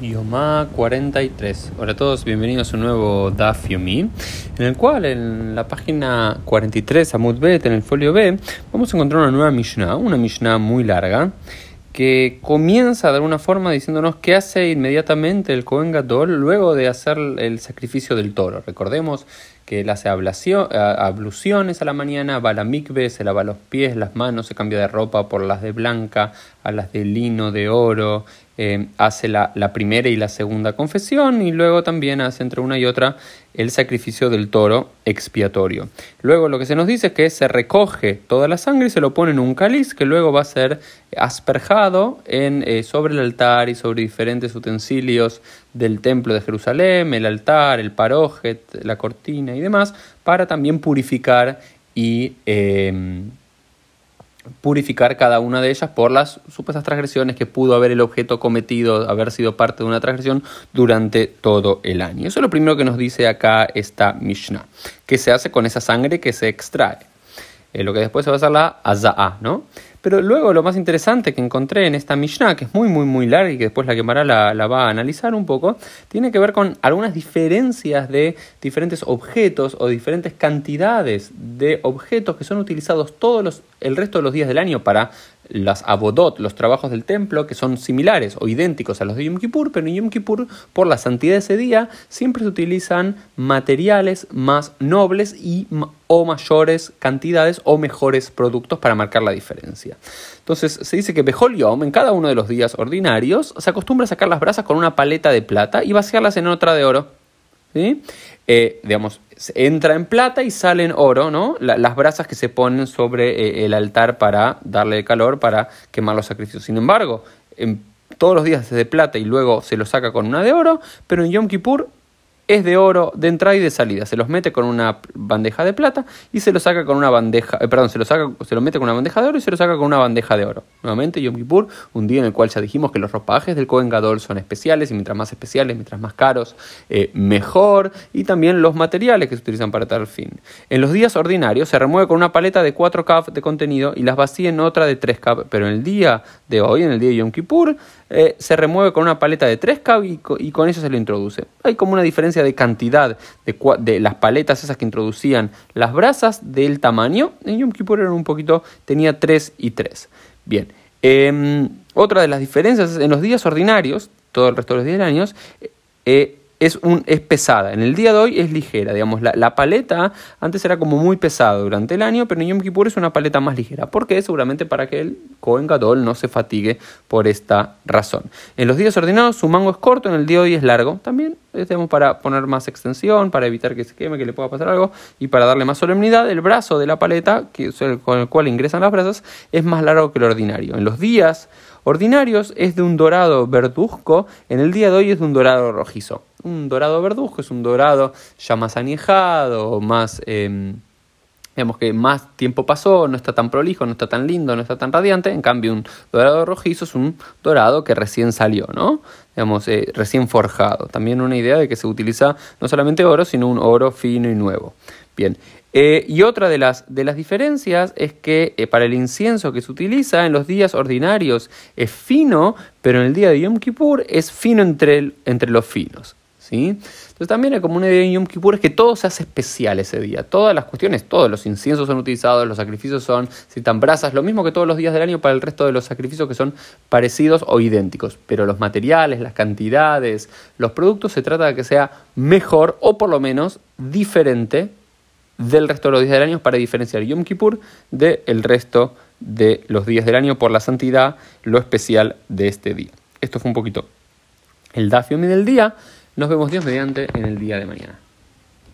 Yomá 43. Hola a todos, bienvenidos a un nuevo Daf Yomi, en el cual en la página 43, Amud Bet, en el folio B, vamos a encontrar una nueva Mishnah, una Mishnah muy larga, que comienza de alguna forma diciéndonos qué hace inmediatamente el Kohen Gadol luego de hacer el sacrificio del toro. Recordemos que él hace abluciones a la mañana, va a la mikve, se lava los pies, las manos, se cambia de ropa por las de blanca, a las de lino, de oro, eh, hace la, primera y la segunda confesión y luego también hace entre una y otra el sacrificio del toro expiatorio. Luego lo que se nos dice es que se recoge toda la sangre y se lo pone en un cáliz que luego va a ser asperjado en, eh, sobre el altar y sobre diferentes utensilios del templo de Jerusalén, el altar, el parojet, la cortina y demás, para también purificar y... Eh, purificar cada una de ellas por las supuestas transgresiones que pudo haber el objeto cometido, haber sido parte de una transgresión durante todo el año. Eso es lo primero que nos dice acá esta Mishnah, que se hace con esa sangre que se extrae. Eh, lo que después se va a hacer la aza'a, ¿no? Pero luego lo más interesante que encontré en esta Mishnah, que es muy, muy, muy larga y que después la quemará la, la va a analizar un poco, tiene que ver con algunas diferencias de diferentes objetos o diferentes cantidades de objetos que son utilizados todos los, el resto de los días del año para las abodot, los trabajos del templo, que son similares o idénticos a los de Yom Kippur, pero en Yom Kippur, por la santidad de ese día, siempre se utilizan materiales más nobles y o mayores cantidades o mejores productos para marcar la diferencia. Entonces se dice que Behol Yom, en cada uno de los días ordinarios, se acostumbra a sacar las brasas con una paleta de plata y vaciarlas en otra de oro. Eh, digamos, entra en plata y sale en oro, ¿no? las brasas que se ponen sobre eh, el altar para darle calor, para quemar los sacrificios. Sin embargo, en, todos los días es de plata y luego se lo saca con una de oro, pero en Yom Kippur es de oro de entrada y de salida. Se los mete con una bandeja de plata y se lo saca con una bandeja, eh, perdón, se lo saca, se lo mete con una bandeja de oro y se lo saca con una bandeja de oro. Nuevamente Yom Kippur, un día en el cual ya dijimos que los ropajes del Kohen Gadol son especiales y mientras más especiales, mientras más caros, eh, mejor y también los materiales que se utilizan para tal fin. En los días ordinarios se remueve con una paleta de 4 kaf de contenido y las vacía en otra de 3 kaf, pero en el día de hoy, en el día de Yom Kippur, eh, se remueve con una paleta de 3 kaf y, con eso se lo introduce. Hay como una diferencia de cantidad de, las paletas esas que introducían las brasas del tamaño. En Yom Kippur era un poquito, tenía 3 y 3. Bien. Em, otra de las diferencias en los días ordinarios, todo el resto de los días del año, eh, es, un, es pesada. En el día de hoy es ligera. Digamos, la, paleta antes era como muy pesada durante el año, pero en Yom Kippur es una paleta más ligera. ¿Por qué? Seguramente para que el Kohen Gadol no se fatigue por esta razón. En los días ordinarios su mango es corto, en el día de hoy es largo. También tenemos para poner más extensión, para evitar que se queme, que le pueda pasar algo y para darle más solemnidad. El brazo de la paleta, que con el cual ingresan las brasas, es más largo que el ordinario. En los días ordinarios es de un dorado verduzco, en el día de hoy es de un dorado rojizo. Un dorado verduzco es un dorado ya más añejado, más... Em, que más tiempo pasó, no está tan prolijo, no está tan lindo, no está tan radiante, en cambio un dorado rojizo es un dorado que recién salió, ¿no? Digamos, eh, recién forjado. También una idea de que se utiliza no solamente oro, sino un oro fino y nuevo. Bien, eh, y otra de las, de las diferencias es que eh, para el incienso que se utiliza en los días ordinarios es fino, pero en el día de Yom Kippur es fino entre, entre los finos. ¿sí? Entonces también hay como una idea en Yom Kippur es que todo se hace especial ese día. Todas las cuestiones, todos los inciensos son utilizados, los sacrificios son, citan brasas, lo mismo que todos los días del año para el resto de los sacrificios que son parecidos o idénticos. Pero los materiales, las cantidades, los productos se trata de que sea mejor o por lo menos diferente del resto de los días del año para diferenciar Yom Kippur del resto de los días del año por la santidad, lo especial de este día. Esto fue un poquito el Dafiomi del día. Nos vemos Dios mediante en el día de mañana.